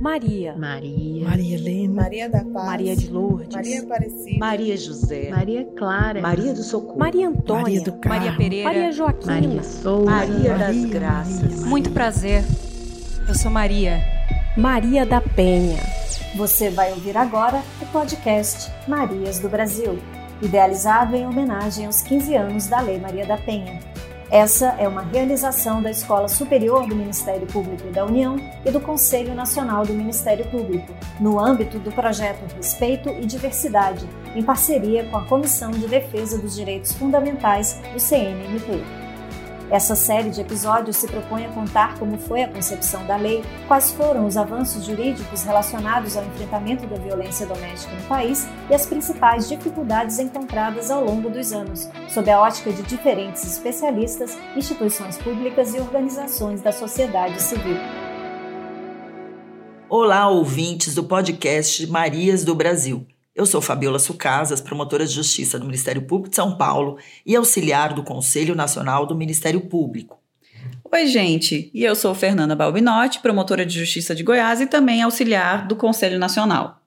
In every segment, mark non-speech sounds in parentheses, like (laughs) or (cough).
Maria. Maria. Maria Helena. Maria da Paz. Maria de Lourdes. Maria Aparecida. Maria José. Maria Clara. Maria do Socorro. Maria Antônia. Maria do Carmo. Maria Pereira. Maria Joaquina. Maria Souza. Maria das Maria, Graças. Maria. Muito prazer. Eu sou Maria. Maria da Penha. Você vai ouvir agora o podcast Marias do Brasil, idealizado em homenagem aos 15 anos da Lei Maria da Penha. Essa é uma realização da Escola Superior do Ministério Público da União e do Conselho Nacional do Ministério Público, no âmbito do projeto Respeito e Diversidade, em parceria com a Comissão de Defesa dos Direitos Fundamentais do CNMP. Essa série de episódios se propõe a contar como foi a concepção da lei, quais foram os avanços jurídicos relacionados ao enfrentamento da violência doméstica no país e as principais dificuldades encontradas ao longo dos anos, sob a ótica de diferentes especialistas, instituições públicas e organizações da sociedade civil. Olá, ouvintes do podcast Marias do Brasil. Eu sou Fabiola Sucasas, promotora de Justiça do Ministério Público de São Paulo e auxiliar do Conselho Nacional do Ministério Público. Oi, gente, e eu sou Fernanda Balbinotti, promotora de Justiça de Goiás e também auxiliar do Conselho Nacional.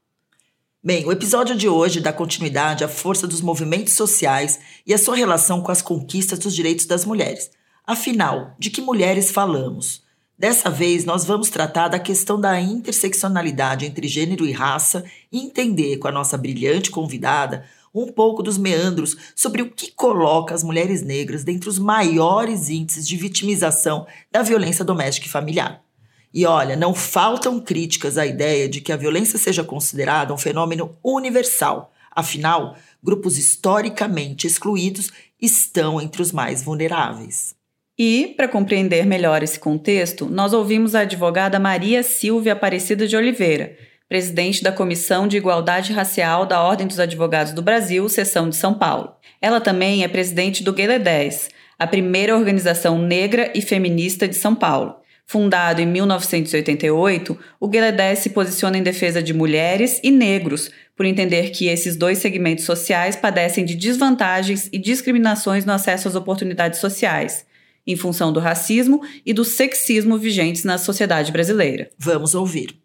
Bem, o episódio de hoje dá continuidade à força dos movimentos sociais e a sua relação com as conquistas dos direitos das mulheres. Afinal, de que mulheres falamos? Dessa vez, nós vamos tratar da questão da interseccionalidade entre gênero e raça e entender com a nossa brilhante convidada um pouco dos meandros sobre o que coloca as mulheres negras dentre os maiores índices de vitimização da violência doméstica e familiar. E olha, não faltam críticas à ideia de que a violência seja considerada um fenômeno universal. Afinal, grupos historicamente excluídos estão entre os mais vulneráveis. E, para compreender melhor esse contexto, nós ouvimos a advogada Maria Silvia Aparecida de Oliveira, presidente da Comissão de Igualdade Racial da Ordem dos Advogados do Brasil, seção de São Paulo. Ela também é presidente do Guelé 10, a primeira organização negra e feminista de São Paulo. Fundado em 1988, o Guelé 10 se posiciona em defesa de mulheres e negros, por entender que esses dois segmentos sociais padecem de desvantagens e discriminações no acesso às oportunidades sociais em função do racismo e do sexismo vigentes na sociedade brasileira. Vamos ouvir.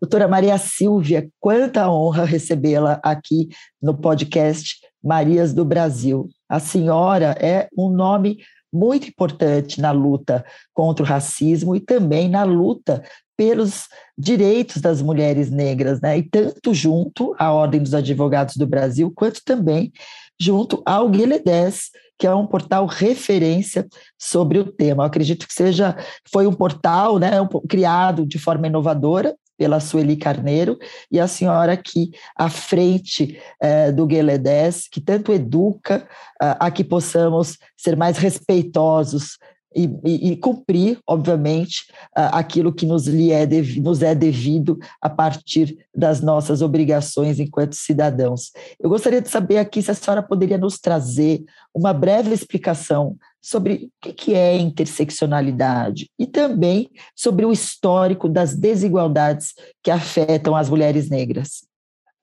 Doutora Maria Silvia, quanta honra recebê-la aqui no podcast Marias do Brasil. A senhora é um nome muito importante na luta contra o racismo e também na luta pelos direitos das mulheres negras, né? E tanto junto à Ordem dos Advogados do Brasil, quanto também junto ao Guilherme 10, que é um portal referência sobre o tema. Eu acredito que seja foi um portal, né, criado de forma inovadora pela Sueli Carneiro, e a senhora aqui à frente eh, do Guilherme 10, que tanto educa uh, a que possamos ser mais respeitosos e, e, e, cumprir, obviamente, aquilo que nos, lhe é devido, nos é devido a partir das nossas obrigações enquanto cidadãos. Eu gostaria de saber aqui se a senhora poderia nos trazer uma breve explicação sobre o que é interseccionalidade e também sobre o histórico das desigualdades que afetam as mulheres negras.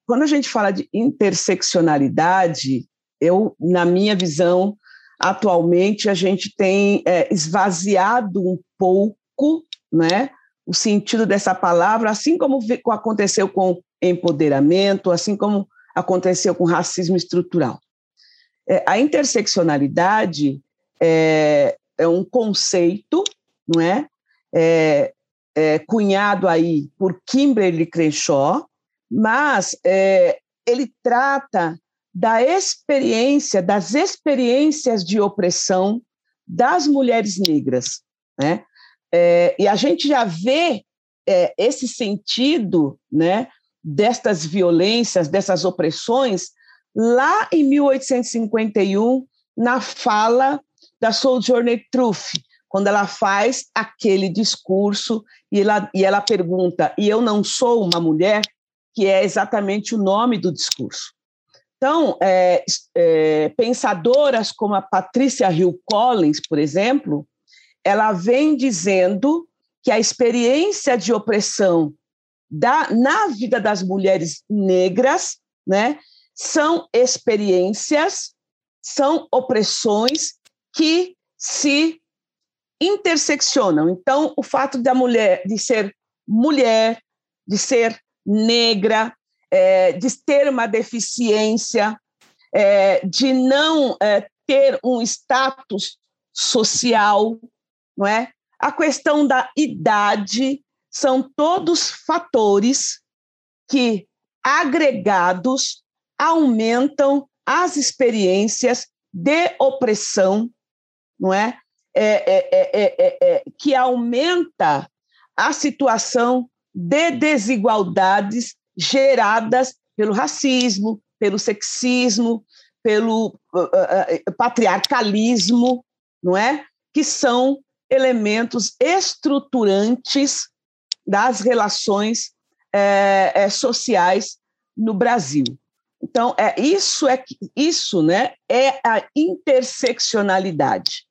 Quando a gente fala de interseccionalidade, eu, na minha visão, atualmente a gente tem é, esvaziado um pouco né, o sentido dessa palavra, assim como aconteceu com empoderamento, assim como aconteceu com racismo estrutural. É, a interseccionalidade é, é, um conceito, não é? é? é cunhado aí por Kimberly Crenshaw, mas é, ele trata da experiência, das experiências de opressão das mulheres negras. Né? É, e a gente já vê é, esse sentido né, destas violências, dessas opressões, lá em 1851, na fala da Sojourner Truth, quando ela faz aquele discurso e ela, e ela pergunta: E eu não sou uma mulher? que é exatamente o nome do discurso. Então, é, é, pensadoras como a Patrícia Hill Collins, por exemplo, ela vem dizendo que a experiência de opressão da, na vida das mulheres negras né, são experiências, são opressões que se interseccionam. Então, o fato da mulher de ser mulher, de ser negra, é, de ter uma deficiência, é, de não é, ter um status social, não é? A questão da idade são todos fatores que agregados aumentam as experiências de opressão, não é? é, é que aumenta a situação de desigualdades geradas pelo racismo, pelo sexismo, pelo uh, uh, patriarcalismo, não é? Que são elementos estruturantes das relações é, é, sociais no Brasil. Então, é, isso, é, isso né, é a interseccionalidade.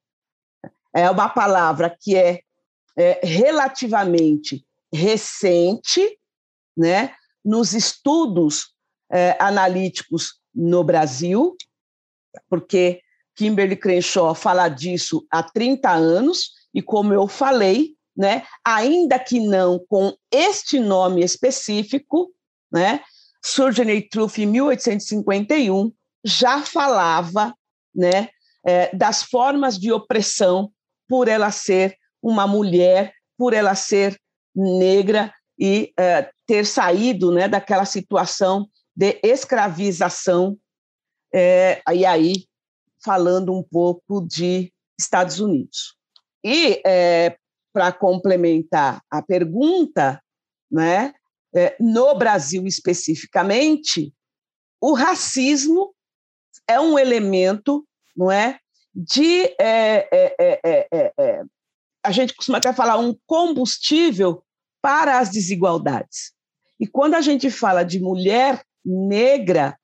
É uma palavra que é, é relativamente recente, né, nos estudos é, analíticos no Brasil, porque Kimberly Crenshaw fala disso há 30 anos, e como eu falei, né, ainda que não com este nome específico, né, Surgeon Truth, em 1851, já falava né, é, das formas de opressão por ela ser uma mulher, por ela ser negra e é, ter saído né, daquela situação de escravização. É, e aí, falando um pouco de Estados Unidos. E, é, para complementar a pergunta, né, é, no Brasil especificamente, o racismo é um elemento, não é, de é é, é, é, a gente costuma até falar um combustível para as desigualdades. E quando a gente fala de mulher negra,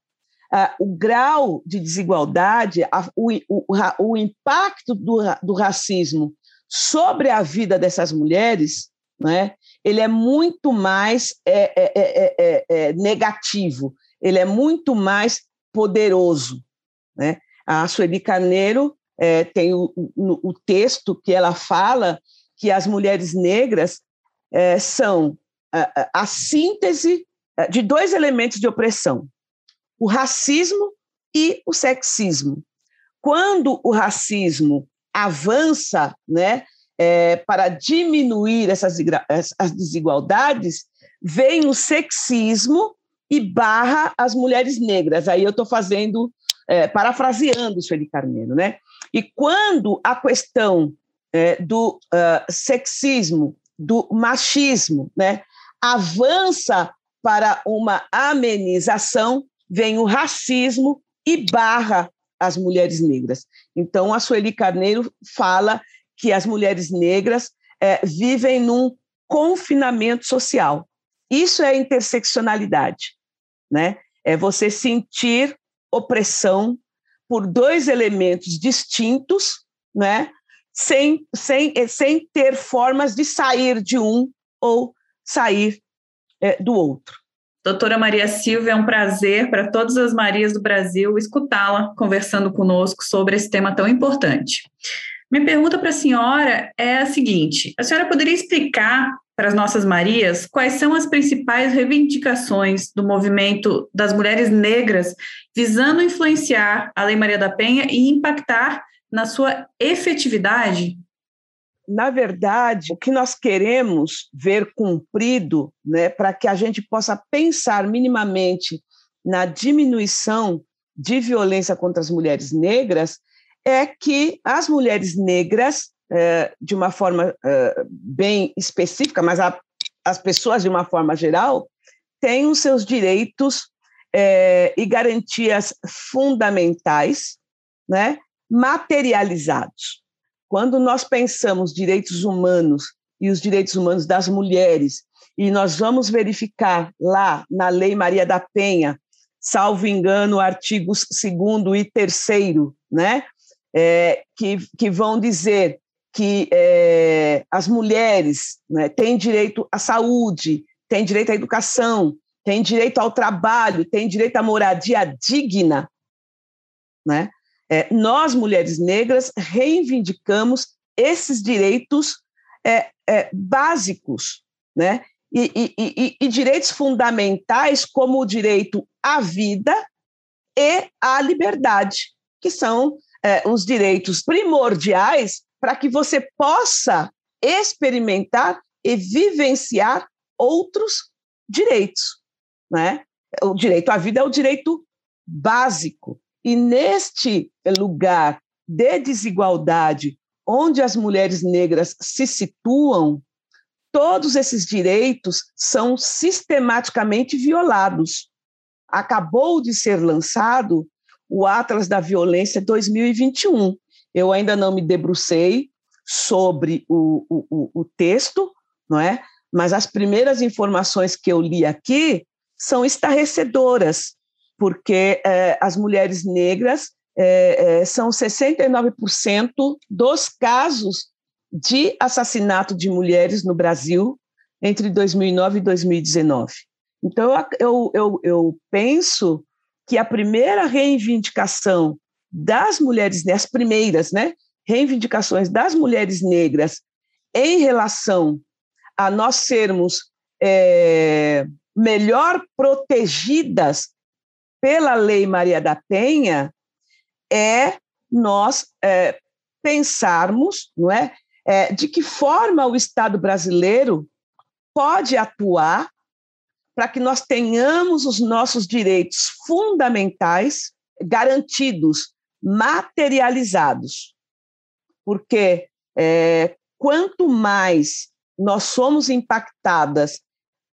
uh, o grau de desigualdade, a, o, o, o, impacto do, do racismo sobre a vida dessas mulheres né, ele é muito mais é, é, é, é, negativo, ele é muito mais poderoso. Né? A Sueli Carneiro tem o, o, o, texto que ela fala que as mulheres negras são a, síntese de dois elementos de opressão, o racismo e o sexismo. Quando o racismo avança, né, é, para diminuir essas as desigualdades, vem o sexismo e barra as mulheres negras. Aí eu estou fazendo, é, parafraseando o Sueli Carneiro, né? E quando a questão é, do uh, sexismo, do machismo, né, avança para uma amenização, vem o racismo e barra as mulheres negras. Então, a Sueli Carneiro fala que as mulheres negras é, vivem num confinamento social. Isso é interseccionalidade, né? É você sentir opressão por dois elementos distintos, né? Sem, sem, sem ter formas de sair de um ou sair é, do outro. Doutora Maria Silvia, é um prazer para todas as Marias do Brasil escutá-la conversando conosco sobre esse tema tão importante. Minha pergunta para a senhora é a seguinte: a senhora poderia explicar para as nossas Marias quais são as principais reivindicações do movimento das mulheres negras visando influenciar a Lei Maria da Penha e impactar na sua efetividade? Na verdade, o que nós queremos ver cumprido, né, para que a gente possa pensar minimamente na diminuição de violência contra as mulheres negras, é que as mulheres negras, é, de uma forma é, bem específica, mas a, as pessoas de uma forma geral, os seus direitos é, e garantias fundamentais né, materializados. Quando nós pensamos direitos humanos e os direitos humanos das mulheres, e nós vamos verificar lá na Lei Maria da Penha, salvo engano, artigos 2 e 3 né? é, que, que vão dizer que é, as mulheres né, têm direito à saúde, têm direito à educação, têm direito ao trabalho, têm direito à moradia digna, né? É, nós, mulheres negras, reivindicamos esses direitos é, é, básicos, né? E, e, e, e, direitos fundamentais, como o direito à vida e à liberdade, que são é, os direitos primordiais para que você possa experimentar e vivenciar outros direitos. Né? O direito à vida é o direito básico. E neste lugar de desigualdade, onde as mulheres negras se situam, todos esses direitos são sistematicamente violados. Acabou de ser lançado o Atlas da Violência 2021. Eu ainda não me debrucei sobre o, o, o texto, não é? Mas as primeiras informações que eu li aqui são estarrecedoras, porque é, as mulheres negras é, são 69% dos casos de assassinato de mulheres no Brasil entre 2009 e 2019. Então, eu, eu, eu penso que a primeira reivindicação das mulheres, as primeiras né, reivindicações das mulheres negras em relação a nós sermos é, melhor protegidas pela Lei Maria da Penha é nós é, pensarmos, não é, é, de que forma o Estado brasileiro pode atuar para que nós tenhamos os nossos direitos fundamentais garantidos, materializados. Porque é, quanto mais nós somos impactadas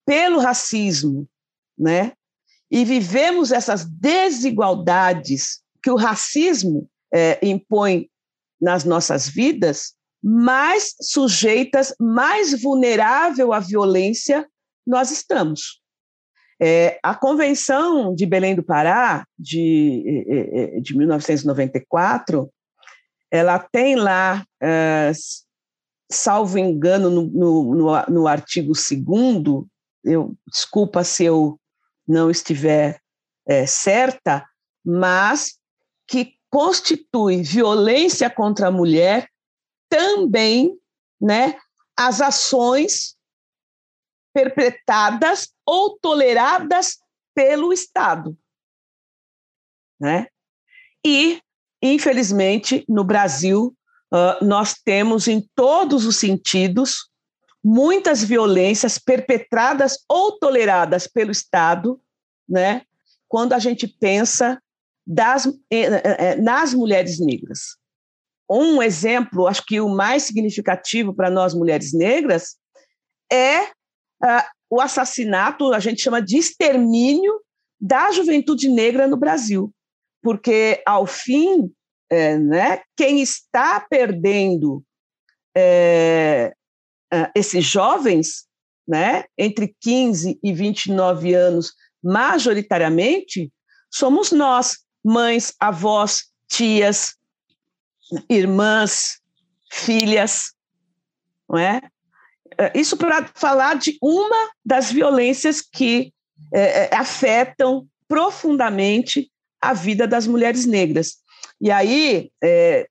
pelo racismo, né? E vivemos essas desigualdades que o racismo é, impõe nas nossas vidas, mais sujeitas, mais vulnerável à violência nós estamos. É, a Convenção de Belém do Pará, de, é, é, de 1994, ela tem lá, é, salvo engano, no, no, no, no artigo 2 eu desculpa se eu não estiver é, certa, mas que constitui violência contra a mulher também né, as ações perpetradas ou toleradas pelo Estado. Né? E, infelizmente, no Brasil, uh, nós temos em todos os sentidos muitas violências perpetradas ou toleradas pelo Estado, né? quando a gente pensa das, eh, eh, nas mulheres negras. Um exemplo, acho que o mais significativo para nós mulheres negras, é uh, o assassinato, a gente chama de extermínio da juventude negra no Brasil. Porque, ao fim, é, né, quem está perdendo é, esses jovens, né, entre 15 e 29 anos, majoritariamente, somos nós, mães, avós, tias, irmãs, filhas, não é? é isso para falar de uma das violências que é, é, afetam profundamente a vida das mulheres negras. E aí, é,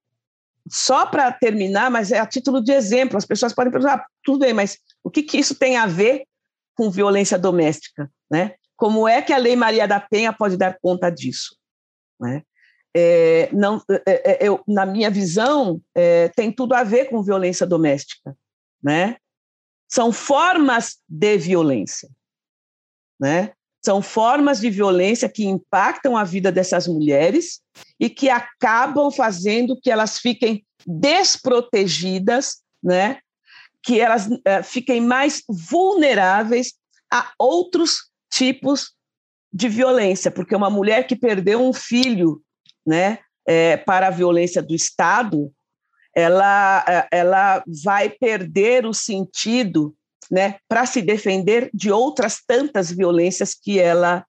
só para terminar, mas é a título de exemplo, as pessoas podem perguntar, ah, tudo bem, mas o que, que isso tem a ver com violência doméstica? Né? Como é que a Lei Maria da Penha pode dar conta disso? Né? é, não, é, é, eu, na minha visão, é, tem tudo a ver com violência doméstica, né? São formas de violência, né? São formas de violência que impactam a vida dessas mulheres e que acabam fazendo que elas fiquem desprotegidas, né? Que elas é, fiquem mais vulneráveis a outros tipos de violência, porque uma mulher que perdeu um filho né, é, para a violência do Estado, ela, é, ela vai perder o sentido né, para se defender de outras tantas violências que ela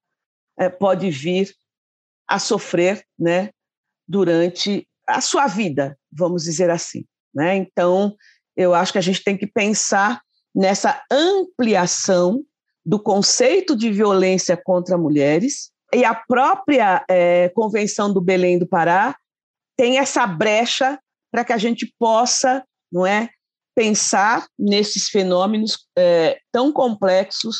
é, pode vir a sofrer né, durante a sua vida, vamos dizer assim. Né? Então, eu acho que a gente tem que pensar nessa ampliação do conceito de violência contra mulheres e a própria é, Convenção do Belém do Pará, tem essa brecha para que a gente possa, não é, pensar nesses fenômenos é, tão complexos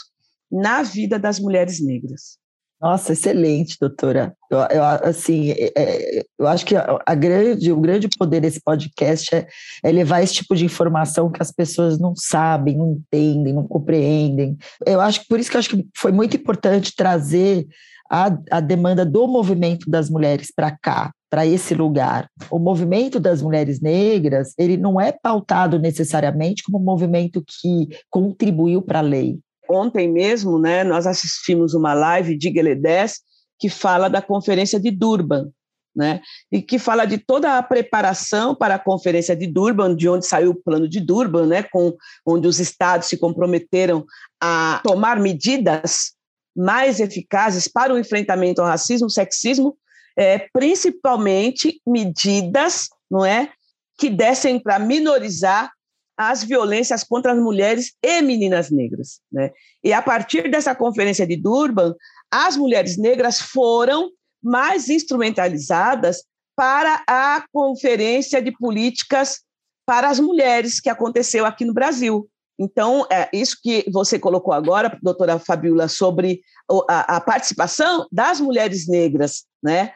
na vida das mulheres negras. Nossa, excelente, doutora. Eu, eu assim, é, é, eu acho que a, grande, o grande poder desse podcast é, é, levar esse tipo de informação que as pessoas não sabem, não entendem, não compreendem. Eu acho que por isso que eu acho que foi muito importante trazer a, a demanda do movimento das mulheres para cá, para esse lugar. O movimento das mulheres negras, ele não é pautado necessariamente como um movimento que contribuiu para a lei. Ontem mesmo, né, nós assistimos uma live de Gueledés que fala da conferência de Durban, né? E que fala de toda a preparação para a conferência de Durban, de onde saiu o plano de Durban, né? Com onde os estados se comprometeram a tomar medidas mais eficazes para o enfrentamento ao racismo, sexismo, é, principalmente medidas, não é, que dessem para minorizar as violências contra as mulheres e meninas negras, né? E a partir dessa conferência de Durban, as mulheres negras foram mais instrumentalizadas para a conferência de políticas para as mulheres que aconteceu aqui no Brasil. Então, é isso que você colocou agora, doutora Fabiola, sobre a, a participação das mulheres negras né,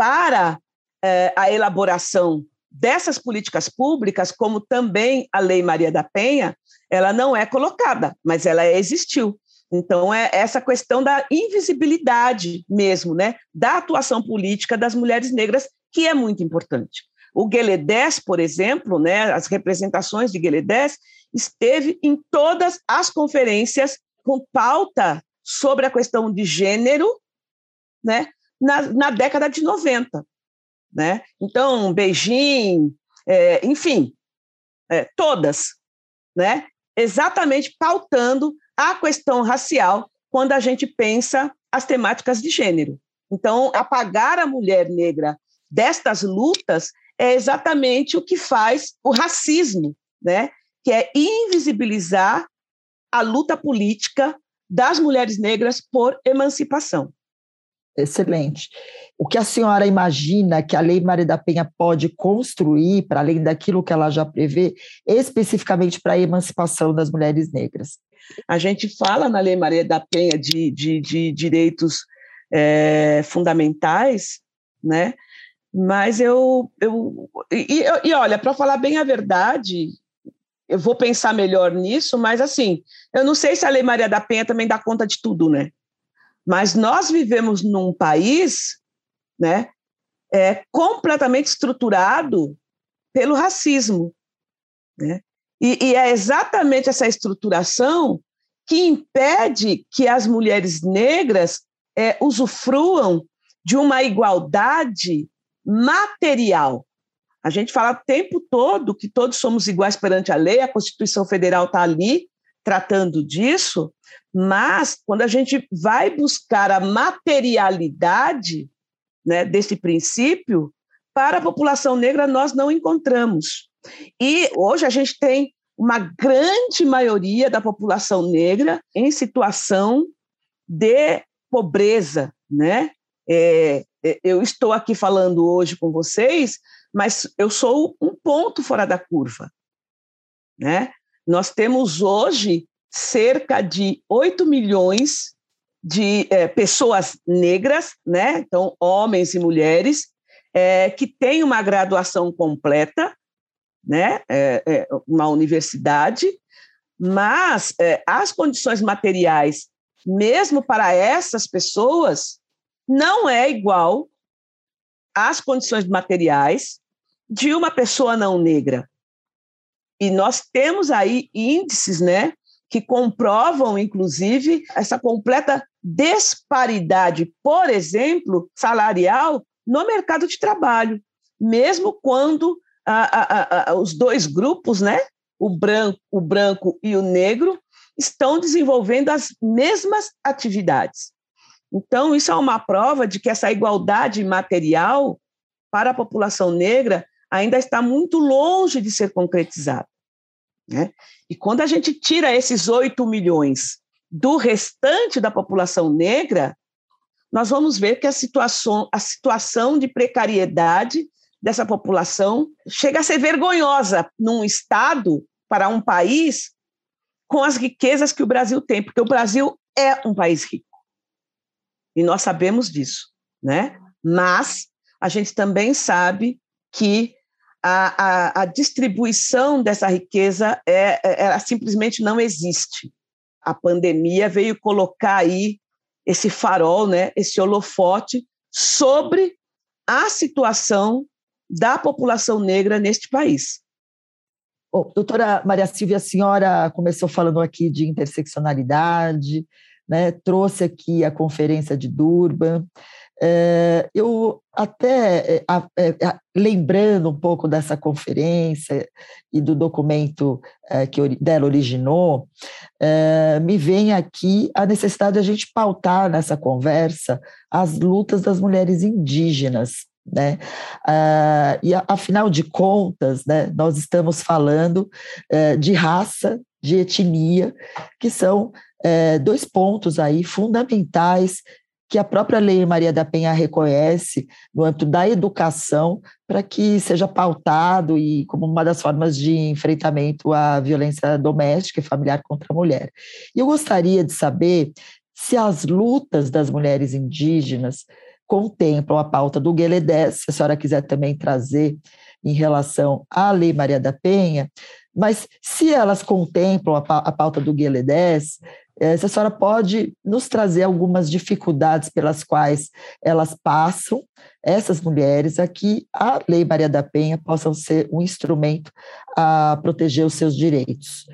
para é, a elaboração dessas políticas públicas, como também a Lei Maria da Penha, ela não é colocada, mas ela existiu. Então, é essa questão da invisibilidade mesmo, né, da atuação política das mulheres negras, que é muito importante. O Gueledés, por exemplo, né, as representações de Gueledés, esteve em todas as conferências com pauta sobre a questão de gênero né, na, na década de 90. Né? Então, Beijing, é, enfim, é, todas, né? exatamente pautando a questão racial quando a gente pensa as temáticas de gênero. Então, apagar a mulher negra destas lutas é exatamente o que faz o racismo, né? que é invisibilizar a luta política das mulheres negras por emancipação. Excelente. O que a senhora imagina que a Lei Maria da Penha pode construir, para além daquilo que ela já prevê, especificamente para a emancipação das mulheres negras? A gente fala na Lei Maria da Penha de, de, de direitos é, fundamentais, né? Mas eu. eu e, e olha, para falar bem a verdade, eu vou pensar melhor nisso, mas assim, eu não sei se a Lei Maria da Penha também dá conta de tudo, né? Mas nós vivemos num país, né, é, completamente estruturado pelo racismo, né? E, e é exatamente essa estruturação que impede que as mulheres negras é, usufruam de uma igualdade material. A gente fala o tempo todo que todos somos iguais perante a lei, a Constituição Federal está ali tratando disso, mas quando a gente vai buscar a materialidade né, desse princípio, para a população negra nós não encontramos. E hoje a gente tem uma grande maioria da população negra em situação de pobreza, né? É, é eu estou aqui falando hoje com vocês mas eu sou um ponto fora da curva. Né? Nós temos hoje cerca de 8 milhões de é, pessoas negras, né? então homens e mulheres, é, que têm uma graduação completa, né? É, uma universidade, mas as condições materiais, mesmo para essas pessoas, não é igual às condições materiais de uma pessoa não negra. E nós temos aí índices, né, que comprovam, inclusive, essa completa disparidade, por exemplo, salarial no mercado de trabalho, mesmo quando a, a, a, os dois grupos, né, o branco, o branco e o negro, estão desenvolvendo as mesmas atividades. Então, isso é uma prova de que essa igualdade material para a população negra ainda está muito longe de ser concretizado. Né? E quando a gente tira esses 8 milhões do restante da população negra, nós vamos ver que a situação, a situação de precariedade dessa população chega a ser vergonhosa num estado, para um país, com as riquezas que o Brasil tem, porque o Brasil é um país rico. E nós sabemos disso, né? Mas a gente também sabe que a, a, a distribuição dessa riqueza é, é, ela simplesmente não existe. A pandemia veio colocar aí esse farol, né, esse holofote sobre a situação da população negra neste país. Bom, doutora Maria Silvia, a senhora começou falando aqui de interseccionalidade, né, trouxe aqui a conferência de Durban. É, eu até é, é, lembrando um pouco dessa conferência e do documento é, que dela originou, é, me vem aqui a necessidade de a gente pautar nessa conversa as lutas das mulheres indígenas né? E afinal de contas, né, nós estamos falando eh, de raça, de etnia, que são eh, dois pontos aí fundamentais que a própria Lei Maria da Penha reconhece no âmbito da educação para que seja pautado e como uma das formas de enfrentamento à violência doméstica e familiar contra a mulher. E eu gostaria de saber se as lutas das mulheres indígenas contemplam a pauta do Gueledé, se a senhora quiser também trazer em relação à Lei Maria da Penha, mas se elas contemplam a pauta do Gueledé, eh, se a senhora pode nos trazer algumas dificuldades pelas quais elas passam, essas mulheres, aqui a Lei Maria da Penha possam ser um instrumento a proteger os seus direitos.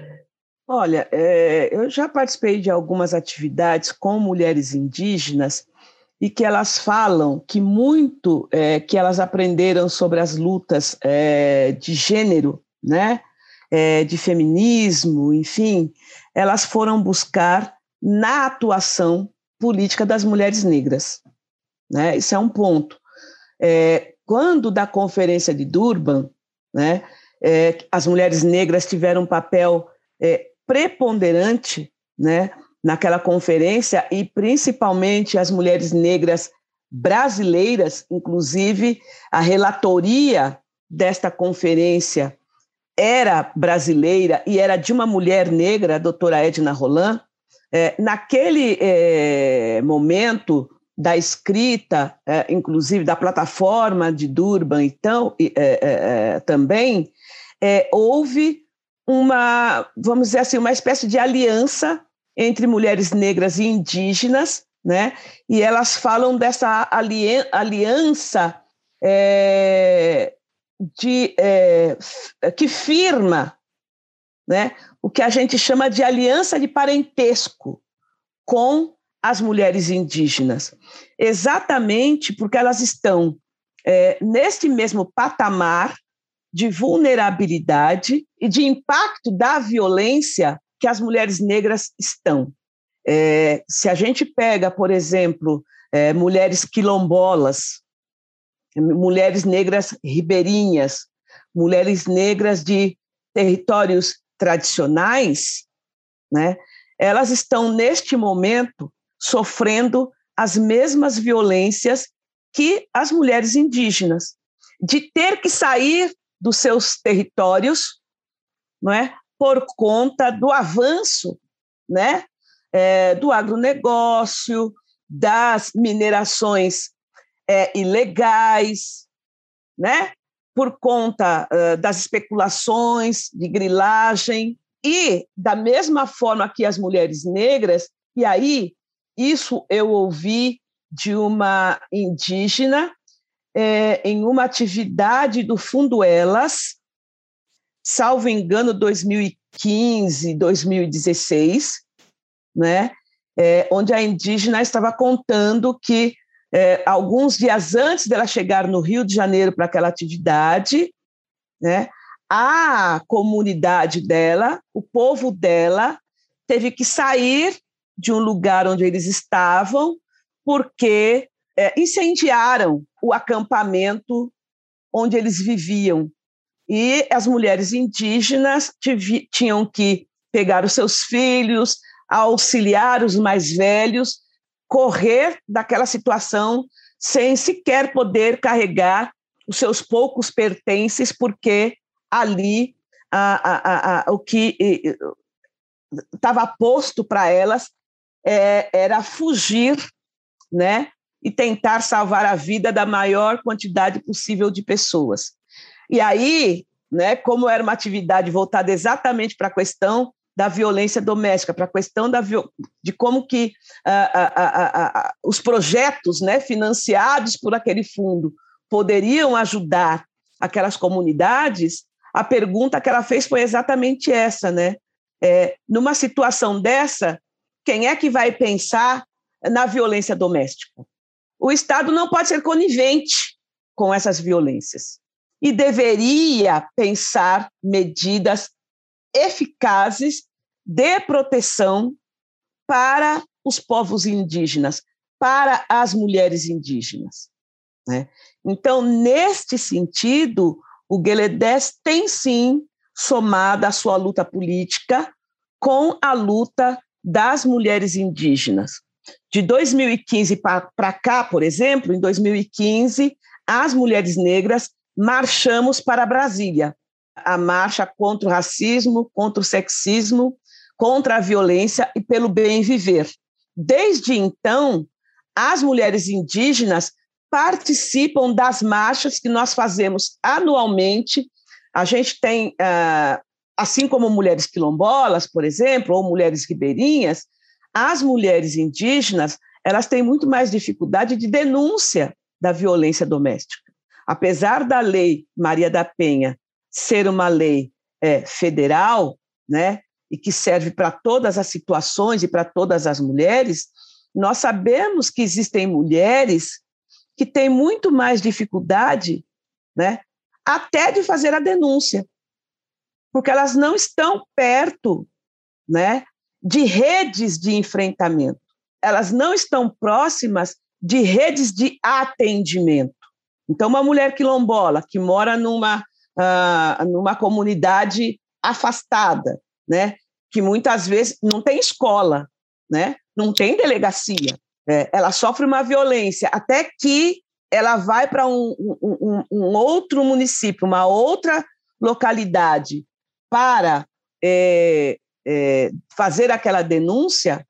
Olha, é, eu já participei de algumas atividades com mulheres indígenas e que elas falam que muito é, que elas aprenderam sobre as lutas é, de gênero, né, é, de feminismo, enfim, elas foram buscar na atuação política das mulheres negras. Né? Isso é um ponto. É, quando da Conferência de Durban, né, é, as mulheres negras tiveram um papel é, preponderante né, naquela conferência e principalmente as mulheres negras brasileiras, inclusive a relatoria desta conferência era brasileira e era de uma mulher negra, a doutora Edna Roland. É, naquele é, momento da escrita, é, inclusive da plataforma de Durban, então, é, é, é, também, houve uma, vamos dizer assim, uma espécie de aliança entre mulheres negras e indígenas, né? E elas falam dessa aliança de, é, que firma, né? O que a gente chama de aliança de parentesco com as mulheres indígenas, exatamente porque elas estão é, neste mesmo patamar de vulnerabilidade e de impacto da violência que as mulheres negras estão. É, se a gente pega, por exemplo, é, mulheres quilombolas, mulheres negras ribeirinhas, mulheres negras de territórios tradicionais, né, elas estão neste momento sofrendo as mesmas violências que as mulheres indígenas, de ter que sair dos seus territórios, não é, por conta do avanço né, é, do agronegócio, das minerações é, ilegais, né, por conta uh, das especulações de grilagem, e da mesma forma que as mulheres negras, e aí isso eu ouvi de uma indígena é, em uma atividade do Fundo Elas, salvo engano, 2015, 2016, né? É, onde a indígena estava contando que é, alguns dias antes dela chegar no Rio de Janeiro para aquela atividade, né, a comunidade dela, o povo dela, teve que sair de um lugar onde eles estavam, porque é, incendiaram o acampamento onde eles viviam. E as mulheres indígenas tinham que pegar os seus filhos, auxiliar os mais velhos, correr daquela situação sem sequer poder carregar os seus poucos pertences, porque ali a, a, a, o que estava posto para elas é, era fugir, né, e tentar salvar a vida da maior quantidade possível de pessoas. E aí, né, como era uma atividade voltada exatamente para a questão da violência doméstica, para a questão da, de como que os projetos né, financiados por aquele fundo poderiam ajudar aquelas comunidades, a pergunta que ela fez foi exatamente essa, né? É, numa situação dessa, quem é que vai pensar na violência doméstica? O Estado não pode ser conivente com essas violências e deveria pensar medidas eficazes de proteção para os povos indígenas, para as mulheres indígenas. Né? Então, neste sentido, o Gueledés tem sim somado a sua luta política com a luta das mulheres indígenas. De 2015 para cá, por exemplo, em 2015, as mulheres negras marchamos para Brasília. A marcha contra o racismo, contra o sexismo, contra a violência e pelo bem viver. Desde então, as mulheres indígenas participam das marchas que nós fazemos anualmente. A gente tem, ah, assim como mulheres quilombolas, por exemplo, ou mulheres ribeirinhas, as mulheres indígenas elas têm muito mais dificuldade de denúncia da violência doméstica. Apesar da lei Maria da Penha ser uma lei é, federal, né, e que serve para todas as situações e para todas as mulheres, nós sabemos que existem mulheres que têm muito mais dificuldade, né, até de fazer a denúncia, porque elas não estão perto, né, de redes de enfrentamento. Elas não estão próximas de redes de atendimento. Então, uma mulher quilombola que mora numa, uh, numa comunidade afastada, né, que muitas vezes não tem escola, né, não tem delegacia, é, ela sofre uma violência até que ela vai para um, um, um, outro município, uma outra localidade para é, é, fazer aquela denúncia.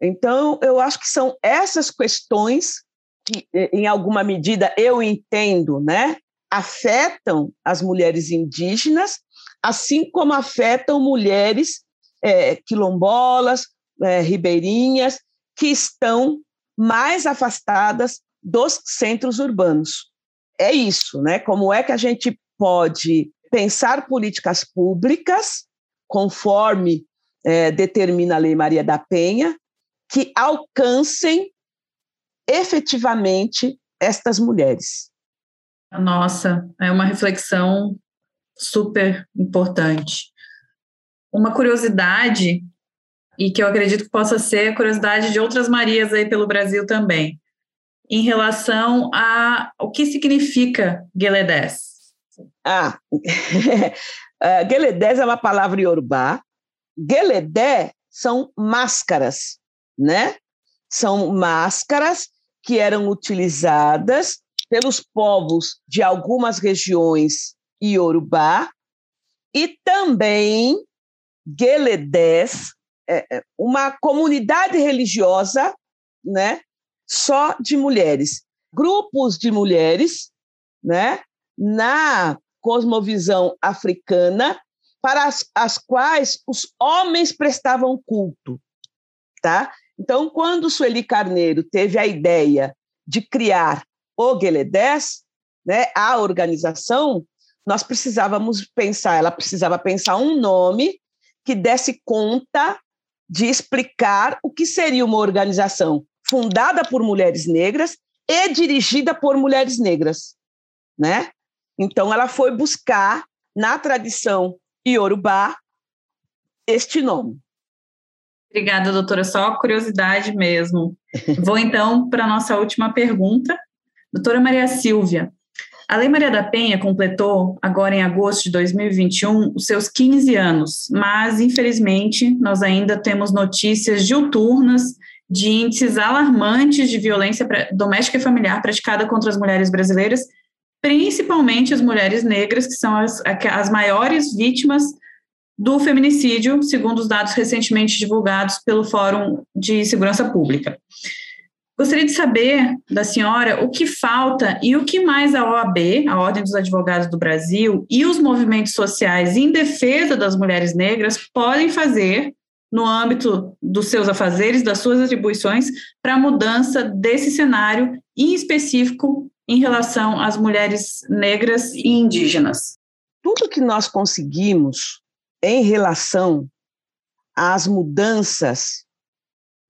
Então, eu acho que são essas questões que, em alguma medida, eu entendo, né, afetam as mulheres indígenas, assim como afetam mulheres é, quilombolas, é, ribeirinhas, que estão mais afastadas dos centros urbanos. É isso, né? Como é que a gente pode pensar políticas públicas, conforme é, determina a Lei Maria da Penha, que alcancem efetivamente estas mulheres. Nossa, é uma reflexão super importante. Uma curiosidade, e que eu acredito que possa ser a curiosidade de outras Marias aí pelo Brasil também, em relação a o que significa Gueledés. Ah, (laughs) uh, é uma palavra iorubá. Gueledé são máscaras, né? São máscaras que eram utilizadas pelos povos de algumas regiões iorubá e também Gueledés, é, é, uma comunidade religiosa, né, só de mulheres, grupos de mulheres, né, na cosmovisão africana, para as, as quais os homens prestavam culto, tá? Então, quando Sueli Carneiro teve a ideia de criar o Gueledés, né, a organização, nós precisávamos pensar, ela precisava pensar um nome que desse conta de explicar o que seria uma organização fundada por mulheres negras e dirigida por mulheres negras, né? Então ela foi buscar na tradição iorubá este nome. Obrigada, doutora. Só curiosidade mesmo. Vou então para a nossa última pergunta. Doutora Maria Silvia, a Lei Maria da Penha completou, agora em agosto de 2021, os seus 15 anos, mas, infelizmente, nós ainda temos notícias diuturnas de índices alarmantes de violência doméstica e familiar praticada contra as mulheres brasileiras, principalmente as mulheres negras, que são as, as maiores vítimas do feminicídio, segundo os dados recentemente divulgados pelo Fórum de Segurança Pública. Gostaria de saber da senhora o que falta e o que mais a OAB, a Ordem dos Advogados do Brasil, e os movimentos sociais em defesa das mulheres negras podem fazer no âmbito dos seus afazeres, das suas atribuições, para a mudança desse cenário, em específico em relação às mulheres negras e indígenas. Tudo que nós conseguimos em relação às mudanças,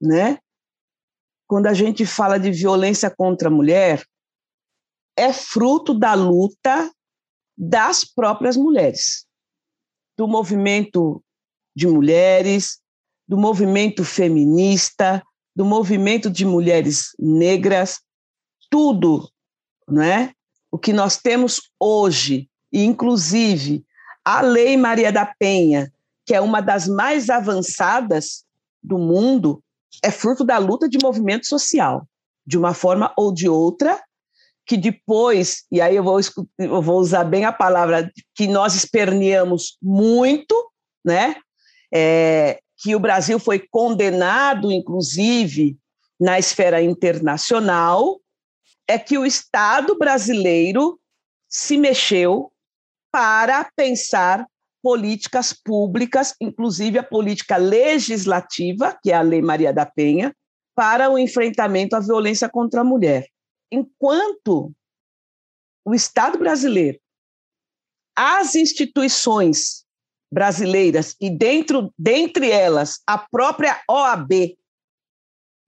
né, quando a gente fala de violência contra a mulher, é fruto da luta das próprias mulheres, do movimento de mulheres, do movimento feminista, do movimento de mulheres negras, tudo, não é? O que nós temos hoje, e inclusive a Lei Maria da Penha, que é uma das mais avançadas do mundo, é fruto da luta de movimento social, de uma forma ou de outra, que depois, e aí eu vou, eu vou usar bem a palavra, que nós esperneamos muito, né? É, que o Brasil foi condenado, inclusive, na esfera internacional, é que o Estado brasileiro se mexeu para pensar políticas públicas, inclusive a política legislativa, que é a Lei Maria da Penha, para o enfrentamento à violência contra a mulher. Enquanto o Estado brasileiro, as instituições brasileiras e dentro dentre elas a própria OAB,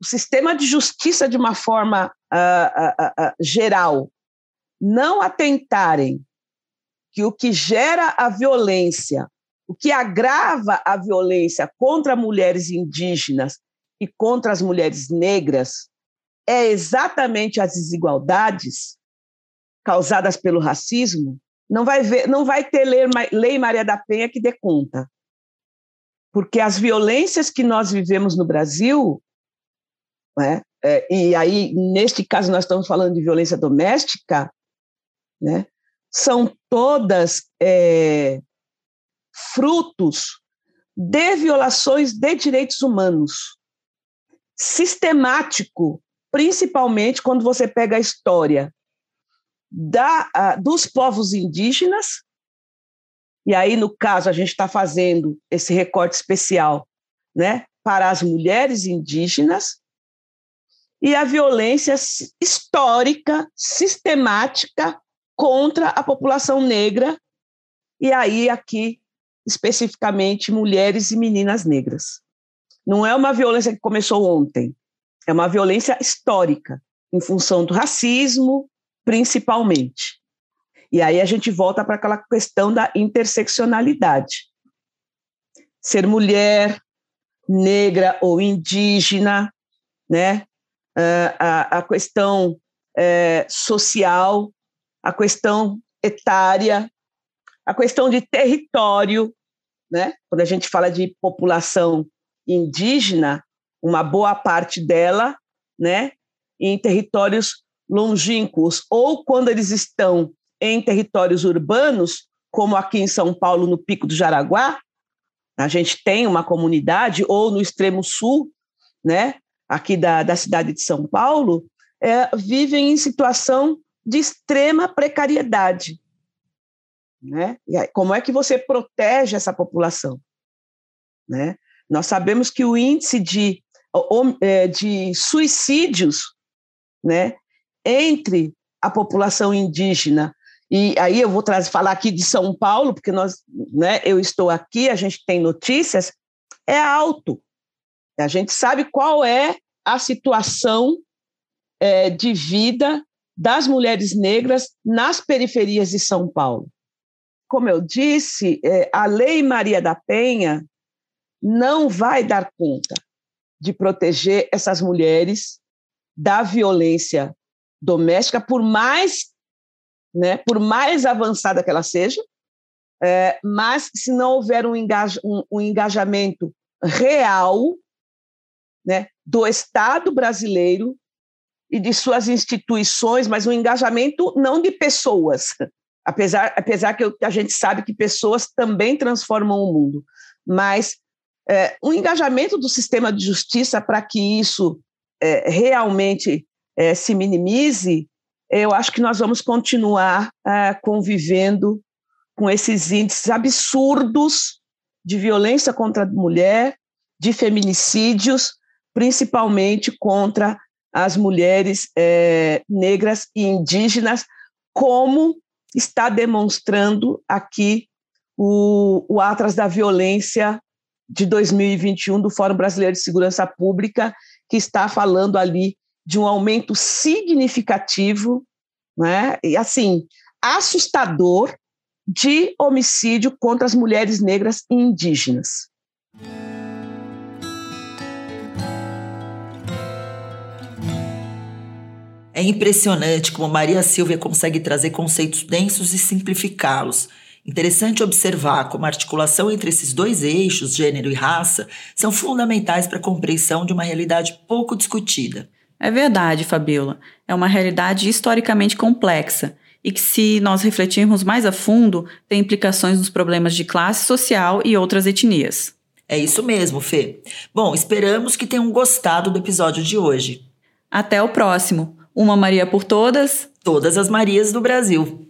o sistema de justiça de uma forma uh, uh, uh, geral, não atentarem que o que gera a violência, o que agrava a violência contra mulheres indígenas e contra as mulheres negras é exatamente as desigualdades causadas pelo racismo, não vai, ver, não vai ter lei, lei Maria da Penha que dê conta. Porque as violências que nós vivemos no Brasil, né, é, e aí, neste caso, nós estamos falando de violência doméstica, né, são todas é, frutos de violações de direitos humanos. Sistemático, principalmente quando você pega a história da, dos povos indígenas, e aí, no caso, a gente está fazendo esse recorte especial né, para as mulheres indígenas, e a violência histórica, sistemática, contra a população negra, e aí aqui especificamente mulheres e meninas negras. Não é uma violência que começou ontem, é uma violência histórica, em função do racismo, principalmente. E aí a gente volta para aquela questão da interseccionalidade. Ser mulher, negra ou indígena, né? Ah, a, a questão é, social, a questão etária, a questão de território, né? Quando a gente fala de população indígena, uma boa parte dela, né, em territórios longínquos ou quando eles estão em territórios urbanos, como aqui em São Paulo, no Pico do Jaraguá, a gente tem uma comunidade, ou no extremo sul, né, aqui da, da cidade de São Paulo, é, vivem em situação de extrema precariedade. Né? E aí, como é que você protege essa população? Né? Nós sabemos que o índice de, é, de suicídios né, entre a população indígena, e aí eu vou trazer, falar aqui de São Paulo, porque nós, né, eu estou aqui, a gente tem notícias, é alto. A gente sabe qual é a situação é, de vida das mulheres negras nas periferias de São Paulo. Como eu disse, é, a Lei Maria da Penha não vai dar conta de proteger essas mulheres da violência doméstica, por mais, né, por mais avançada que ela seja, é, mas se não houver um, engaja, um, um engajamento real né, do Estado brasileiro e de suas instituições, mas um engajamento não de pessoas, apesar, apesar que a gente sabe que pessoas também transformam o mundo, mas é, um engajamento do sistema de justiça para que isso é, realmente é, se minimize, eu acho que nós vamos continuar é, convivendo com esses índices absurdos de violência contra a mulher, de feminicídios, principalmente contra as mulheres é, negras e indígenas, como está demonstrando aqui o, o da Violência de 2021 do Fórum Brasileiro de Segurança Pública, que está falando ali de um aumento significativo, né? e assim, assustador, de homicídio contra as mulheres negras e indígenas. É impressionante como Maria Silvia consegue trazer conceitos densos e simplificá-los. Interessante observar como a articulação entre esses dois eixos, gênero e raça, são fundamentais para a compreensão de uma realidade pouco discutida. É verdade, Fabiola. É uma realidade historicamente complexa e que, se nós refletirmos mais a fundo, tem implicações nos problemas de classe social e outras etnias. É isso mesmo, Fê. Bom, esperamos que tenham gostado do episódio de hoje. Até o próximo. Uma Maria por todas. Todas as Marias do Brasil.